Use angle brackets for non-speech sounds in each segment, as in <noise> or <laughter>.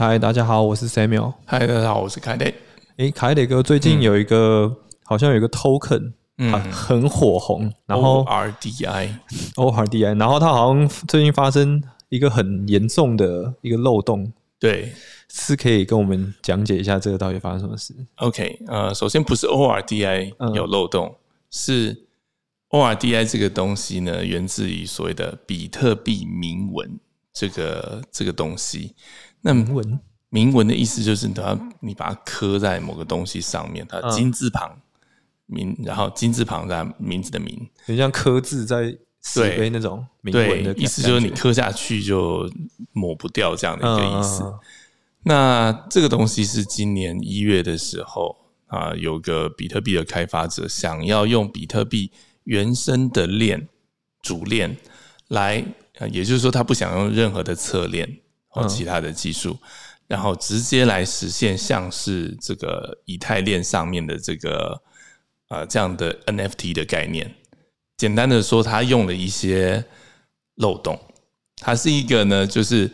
嗨，大家好，我是 Samuel。嗨，大家好，我是凯雷。诶，凯雷哥最近有一个，好像有一个 token，嗯，很火红，然后 RDI，ORDI，<laughs> 然后它好像最近发生一个很严重的一个漏洞。对，是可以跟我们讲解一下这个到底发生什么事？OK，呃，首先不是 ORDI 有漏洞，是 ORDI 这个东西呢，源自于所谓的比特币铭文这个这个东西。那铭文，铭文的意思就是它你把它刻在某个东西上面，它金字旁名，然后金字旁在名字的名，很像刻字在石碑那种铭文的意思，就是你刻下去就抹不掉这样的一个意思。那这个东西是今年一月的时候啊，有个比特币的开发者想要用比特币原生的链主链来，也就是说他不想用任何的侧链。或其他的技术，然后直接来实现像是这个以太链上面的这个呃这样的 NFT 的概念。简单的说，它用了一些漏洞。它是一个呢，就是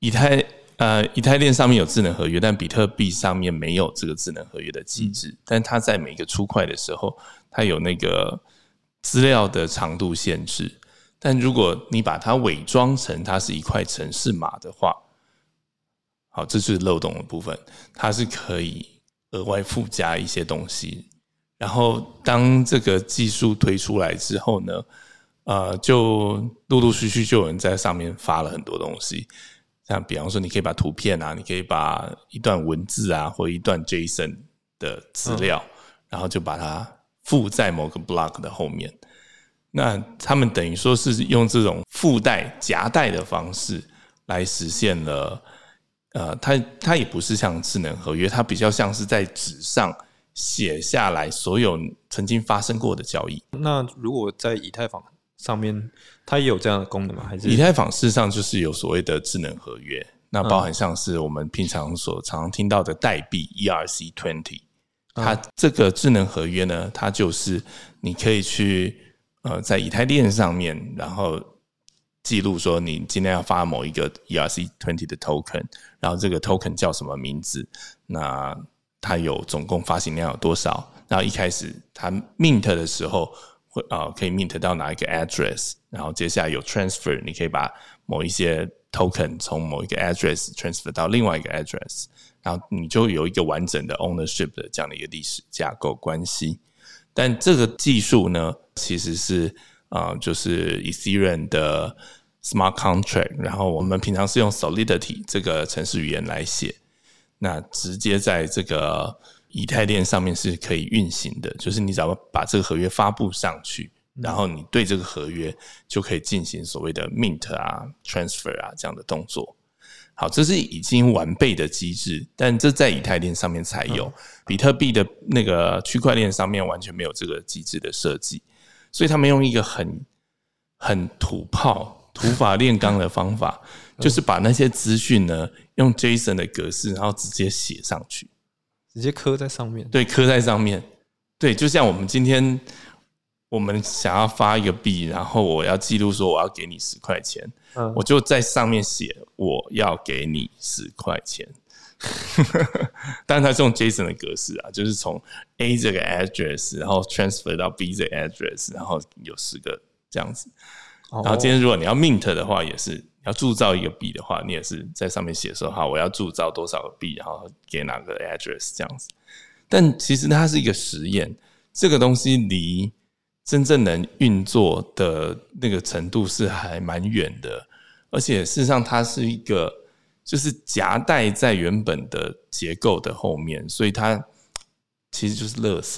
以太呃以太链上面有智能合约，但比特币上面没有这个智能合约的机制。但它在每个出块的时候，它有那个资料的长度限制。但如果你把它伪装成它是一块城市码的话，好，这是漏洞的部分，它是可以额外附加一些东西。然后当这个技术推出来之后呢，呃，就陆陆续续就有人在上面发了很多东西，像比方说，你可以把图片啊，你可以把一段文字啊，或一段 JSON 的资料，然后就把它附在某个 block 的后面。那他们等于说是用这种附带夹带的方式来实现了，呃，它它也不是像智能合约，它比较像是在纸上写下来所有曾经发生过的交易。那如果在以太坊上面，它也有这样的功能吗？还是以太坊事实上就是有所谓的智能合约，那包含像是我们平常所常常听到的代币 ERC twenty，它这个智能合约呢，它就是你可以去。呃，在以太链上面，然后记录说你今天要发某一个 ERC twenty 的 token，然后这个 token 叫什么名字？那它有总共发行量有多少？然后一开始它 mint 的时候会啊，可以 mint 到哪一个 address？然后接下来有 transfer，你可以把某一些 token 从某一个 address transfer 到另外一个 address，然后你就有一个完整的 ownership 的这样的一个历史架构关系。但这个技术呢，其实是啊，就是 Ethereum 的 Smart Contract，然后我们平常是用 Solidity 这个程式语言来写，那直接在这个以太链上面是可以运行的。就是你只要把这个合约发布上去，然后你对这个合约就可以进行所谓的 Mint 啊、Transfer 啊这样的动作。好，这是已经完备的机制，但这在以太链上面才有，比特币的那个区块链上面完全没有这个机制的设计，所以他们用一个很很土炮、土法炼钢的方法，<laughs> 就是把那些资讯呢用 JSON 的格式，然后直接写上去，直接刻在上面。对，刻在上面。对，就像我们今天。我们想要发一个币，然后我要记录说我要给你十块钱，我就在上面写我要给你十块钱。<laughs> 但是它是用 JSON 的格式啊，就是从 A 这个 address，然后 transfer 到 B 这个 address，然后有十个这样子。然后今天如果你要 mint 的话，也是要铸造一个币的话，你也是在上面写说好我要铸造多少个币，然后给哪个 address 这样子。但其实它是一个实验，这个东西离真正能运作的那个程度是还蛮远的，而且事实上它是一个就是夹带在原本的结构的后面，所以它其实就是垃圾，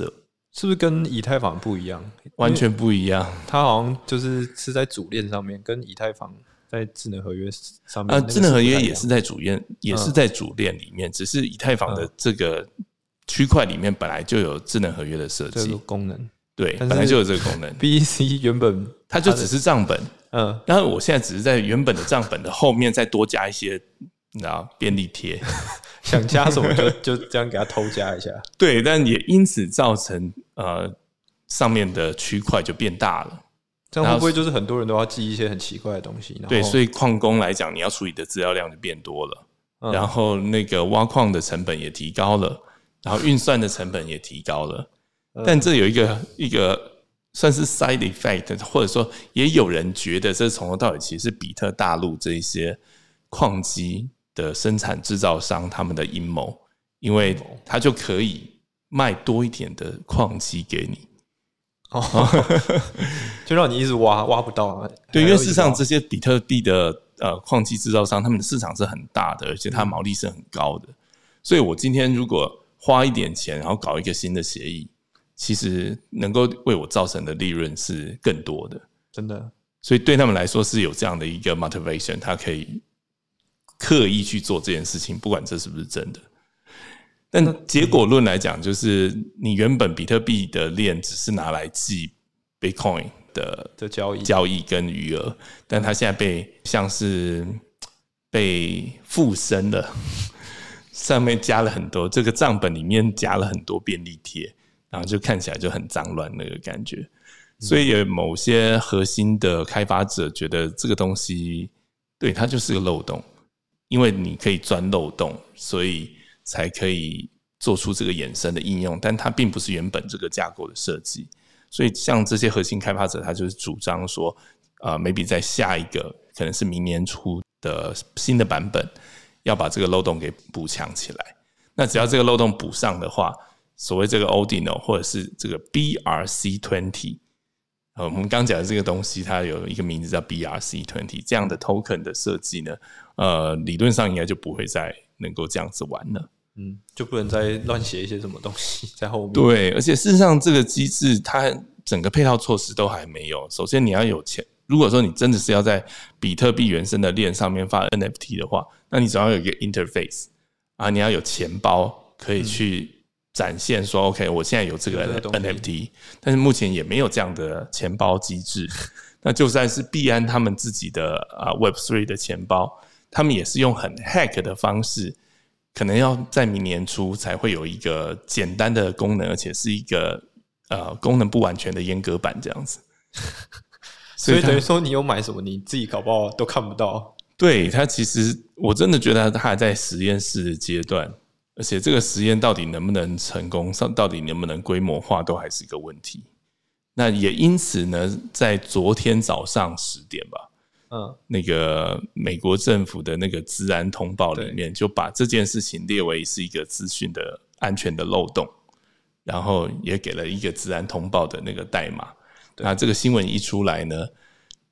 是不是跟以太坊不一样？完全不一样，它好像就是是在主链上面，跟以太坊在智能合约上面，呃，智能合约也是在主链，也是在主链里面，只是以太坊的这个区块里面本来就有智能合约的设计功能。对，本来就有这个功能。<laughs> B C 原本它就只是账本，嗯，然后我现在只是在原本的账本的后面再多加一些，你知道便利贴，<laughs> 想加什么就 <laughs> 就这样给它偷加一下。对，但也因此造成呃上面的区块就变大了。这样会不会就是很多人都要记一些很奇怪的东西？对，所以矿工来讲，你要处理的资料量就变多了。然后那个挖矿的成本也提高了，然后运算的成本也提高了。但这有一个一个算是 side effect，或者说也有人觉得这从头到尾其实是比特大陆这一些矿机的生产制造商他们的阴谋，因为他就可以卖多一点的矿机给你。哦，<laughs> 就让你一直挖挖不到。对，因为事实上这些比特币的呃矿机制造商，他们的市场是很大的，而且它毛利是很高的。所以我今天如果花一点钱，然后搞一个新的协议，其实能够为我造成的利润是更多的。真的，所以对他们来说是有这样的一个 motivation，他可以刻意去做这件事情，不管这是不是真的。但结果论来讲，就是你原本比特币的链只是拿来记 Bitcoin 的的交易交易跟余额，但它现在被像是被附身了，上面加了很多这个账本里面加了很多便利贴，然后就看起来就很脏乱那个感觉。所以有某些核心的开发者觉得这个东西对它就是个漏洞，因为你可以钻漏洞，所以。才可以做出这个衍生的应用，但它并不是原本这个架构的设计。所以，像这些核心开发者，他就是主张说，呃，maybe 在下一个可能是明年初的新的版本，要把这个漏洞给补强起来。那只要这个漏洞补上的话，所谓这个 Odino 或者是这个 BRC twenty，呃，我们刚讲的这个东西，它有一个名字叫 BRC twenty，这样的 token 的设计呢，呃，理论上应该就不会再能够这样子玩了。嗯，就不能再乱写一些什么东西在后面。对，而且事实上，这个机制它整个配套措施都还没有。首先，你要有钱。如果说你真的是要在比特币原生的链上面发 NFT 的话，那你总要有一个 interface 啊，你要有钱包可以去展现说，OK，我现在有这个 NFT。但是目前也没有这样的钱包机制。那就算是币安他们自己的啊 Web Three 的钱包，他们也是用很 hack 的方式。可能要在明年初才会有一个简单的功能，而且是一个呃功能不完全的阉割版这样子。<laughs> 所以等于说，你有买什么，你自己搞不好都看不到。对它，其实我真的觉得它还在实验室的阶段，而且这个实验到底能不能成功，上到底能不能规模化，都还是一个问题。那也因此呢，在昨天早上十点吧。嗯，那个美国政府的那个治安通报里面，就把这件事情列为是一个资讯的安全的漏洞，然后也给了一个治安通报的那个代码。那这个新闻一出来呢，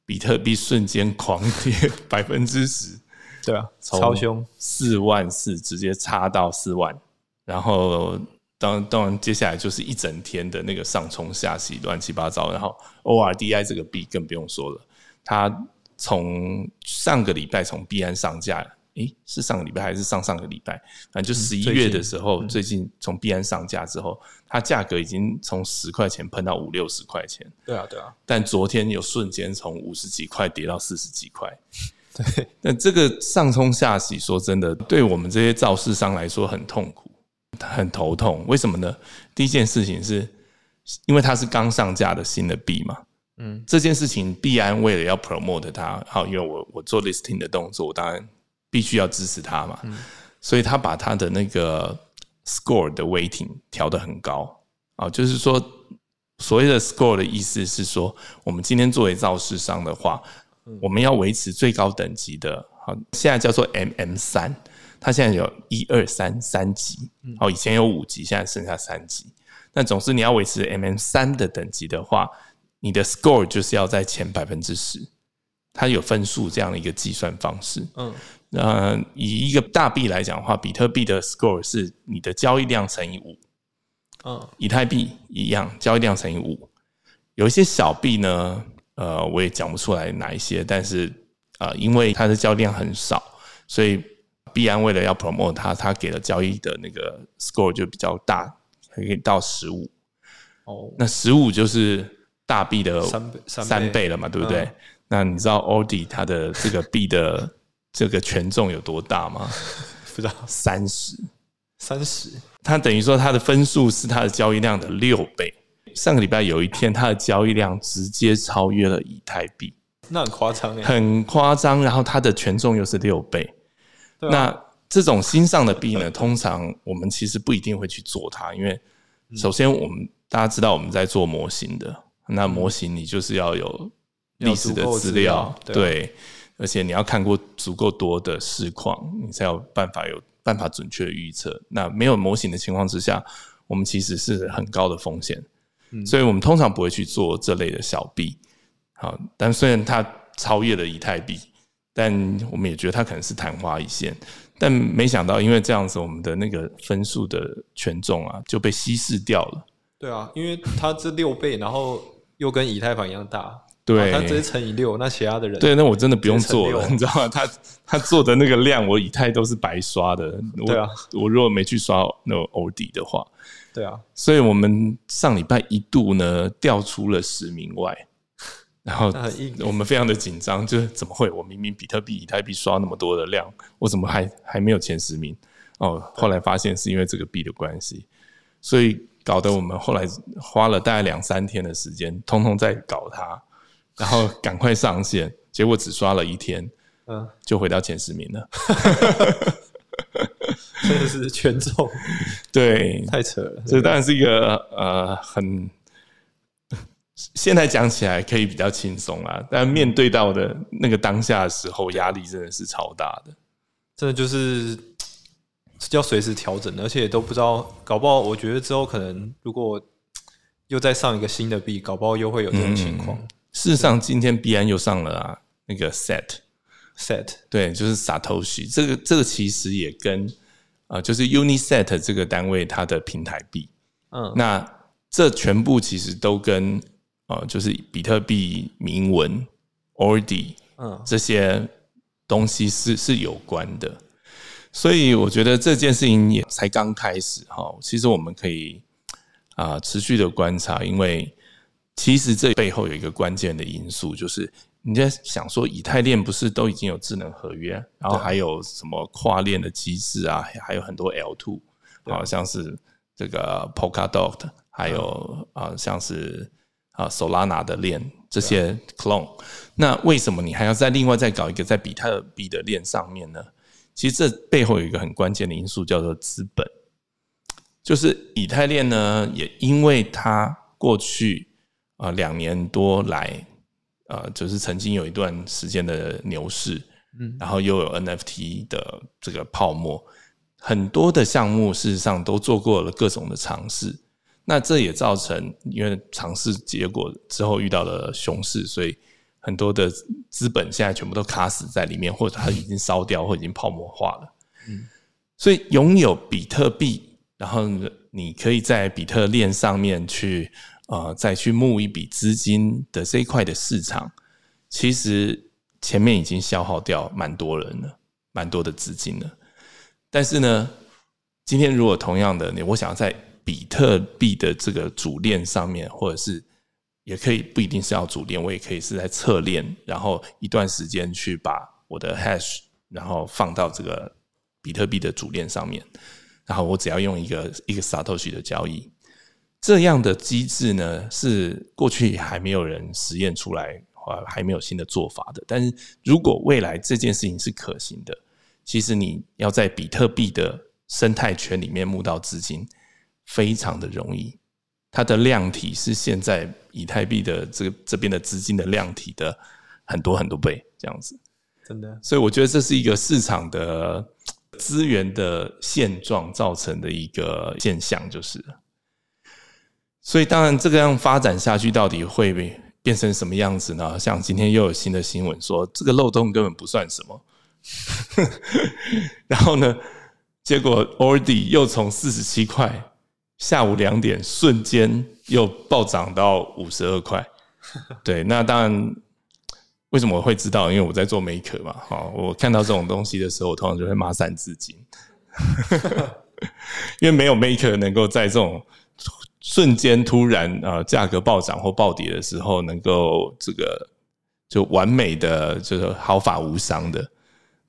比特币瞬间狂跌 <laughs> 百分之十，对啊，超凶，四万四直接差到四万，然后当当然接下来就是一整天的那个上冲下洗，乱七八糟。然后 ORDI 这个币更不用说了，它。从上个礼拜从币安上架，诶，是上个礼拜还是上上个礼拜？反正就十一月的时候，最近从币安上架之后，它价格已经从十块钱喷到五六十块钱。对啊，对啊。但昨天有瞬间从五十几块跌到四十几块。<laughs> 对。那这个上冲下洗，说真的，对我们这些造市商来说很痛苦，很头痛。为什么呢？第一件事情是因为它是刚上架的新的币嘛。嗯，这件事情必然为了要 promote 它，好，因为我我做 listing 的动作，我当然必须要支持它嘛。嗯，所以他把他的那个 score 的 weighting 调得很高。啊，就是说所谓的 score 的意思是说，我们今天作为造势商的话，我们要维持最高等级的，好，现在叫做 MM 三，它现在有一二三三级，哦，以前有五级，现在剩下三级，但总之你要维持 MM 三的等级的话。你的 score 就是要在前百分之十，它有分数这样的一个计算方式。嗯，那以一个大币来讲的话，比特币的 score 是你的交易量乘以五。嗯，以太币一样，交易量乘以五。有一些小币呢，呃，我也讲不出来哪一些，但是呃，因为它的交易量很少，所以币安为了要 promote 它，它给了交易的那个 score 就比较大，可以到十五。哦，那十五就是。大币的三倍三倍了嘛，对不对？那你知道 OD 它的这个币的 <laughs> 这个权重有多大吗？不知道，三十，三十。它等于说它的分数是它的交易量的六倍。上个礼拜有一天，它的交易量直接超越了以太币，那很夸张哎，很夸张。然后它的权重又是六倍，那这种新上的币呢，通常我们其实不一定会去做它，因为首先我们大家知道我们在做模型的，那模型你就是要有历史的资料，对，而且你要看过足够多的市况，你才有办法有办法准确预测。那没有模型的情况之下，我们其实是很高的风险，所以我们通常不会去做这类的小币。好，但虽然它超越了以太币。但我们也觉得它可能是昙花一现，但没想到因为这样子，我们的那个分数的权重啊就被稀释掉了。对啊，因为它这六倍，然后又跟以太坊一样大，对，它直接乘以六，那其他的人对，那我真的不用做了，你知道吗？他他做的那个量，我以太都是白刷的。对啊，我如果没去刷那个欧迪的话，对啊，所以我们上礼拜一度呢掉出了十名外。然后我们非常的紧张，就是怎么会？我明明比特币、以太币刷那么多的量，我怎么还还没有前十名？哦，后来发现是因为这个币的关系，所以搞得我们后来花了大概两三天的时间，通通在搞它，然后赶快上线，结果只刷了一天，嗯，就回到前十名了，<laughs> 真的是全中，对，<laughs> 太扯了，这当然是一个呃很。现在讲起来可以比较轻松啊，但面对到的那个当下的时候，压力真的是超大的。真的就是要随时调整，而且都不知道，搞不好我觉得之后可能如果又再上一个新的币，搞不好又会有这种情况。事实上，今天币安又上了啊，那个 Set Set，对，就是 Satoshi，这个这个其实也跟啊，就是 Uniset 这个单位它的平台币，嗯，那这全部其实都跟啊，就是比特币铭文、ORDI，嗯，这些东西是是有关的，所以我觉得这件事情也才刚开始哈。其实我们可以啊持续的观察，因为其实这背后有一个关键的因素，就是你在想说，以太链不是都已经有智能合约，然后还有什么跨链的机制啊，还有很多 L two，好像是这个 Polkadot，还有啊像是。啊，Solana 的链这些 clone，那为什么你还要再另外再搞一个在比特币的链上面呢？其实这背后有一个很关键的因素，叫做资本。就是以太链呢，也因为它过去啊两年多来，呃，就是曾经有一段时间的牛市，嗯，然后又有 NFT 的这个泡沫，很多的项目事实上都做过了各种的尝试。那这也造成，因为尝试结果之后遇到了熊市，所以很多的资本现在全部都卡死在里面，或者它已经烧掉，或已经泡沫化了。嗯，所以拥有比特币，然后你可以在比特链上面去呃再去募一笔资金的这一块的市场，其实前面已经消耗掉蛮多人了，蛮多的资金了。但是呢，今天如果同样的，你我想要在比特币的这个主链上面，或者是也可以不一定是要主链，我也可以是在侧链，然后一段时间去把我的 hash，然后放到这个比特币的主链上面，然后我只要用一个一个 satoshi 的交易，这样的机制呢是过去还没有人实验出来，或还没有新的做法的。但是如果未来这件事情是可行的，其实你要在比特币的生态圈里面募到资金。非常的容易，它的量体是现在以太币的这个这边的资金的量体的很多很多倍这样子，真的。所以我觉得这是一个市场的资源的现状造成的一个现象，就是。所以当然这个样发展下去，到底会变成什么样子呢？像今天又有新的新闻说，这个漏洞根本不算什么，<laughs> 然后呢，结果 ORDI 又从四十七块。下午两点，瞬间又暴涨到五十二块。<laughs> 对，那当然，为什么我会知道？因为我在做 maker 嘛。哈，我看到这种东西的时候，我通常就会马散资金，<laughs> 因为没有 maker 能够在这种瞬间突然啊价格暴涨或暴跌的时候，能够这个就完美的就是毫发无伤的。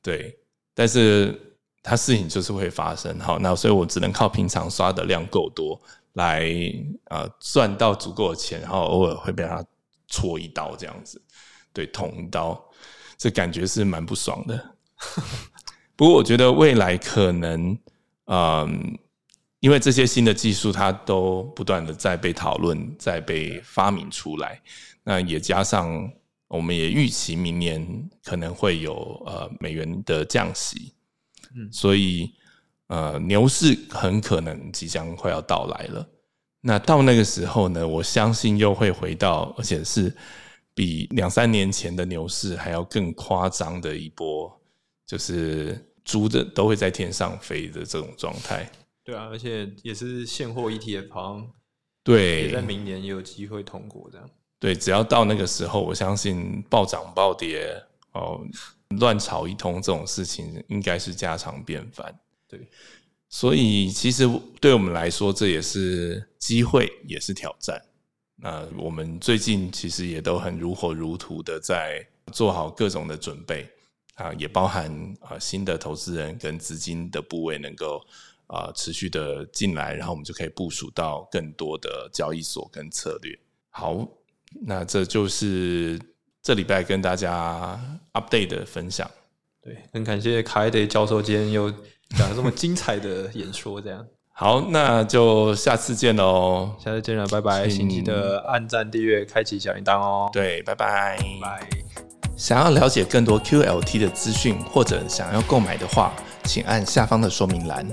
对，但是。它事情就是会发生，好，那所以我只能靠平常刷的量够多来啊赚到足够的钱，然后偶尔会被它戳一刀这样子，对，捅一刀，这感觉是蛮不爽的。<laughs> 不过我觉得未来可能，嗯，因为这些新的技术它都不断的在被讨论，在被发明出来，那也加上我们也预期明年可能会有呃美元的降息，嗯，所以呃牛市很可能即将快要到来了。那到那个时候呢，我相信又会回到，而且是比两三年前的牛市还要更夸张的一波，就是猪的都会在天上飞的这种状态。对啊，而且也是现货 ETF，好像对，在明年也有机会通过这样。对，只要到那个时候，我相信暴涨暴跌哦，乱炒一通这种事情应该是家常便饭。对。所以，其实对我们来说，这也是机会，也是挑战。那我们最近其实也都很如火如荼的在做好各种的准备啊，也包含啊新的投资人跟资金的部位能够啊持续的进来，然后我们就可以部署到更多的交易所跟策略。好，那这就是这礼拜跟大家 update 的分享。对，很感谢凯德教授今天又。讲了这么精彩的演说，这样 <laughs> 好，那就下次见喽！下次见了，拜拜！请记得按赞、订阅、开启小铃铛哦。对，拜拜！拜。想要了解更多 QLT 的资讯，或者想要购买的话，请按下方的说明栏。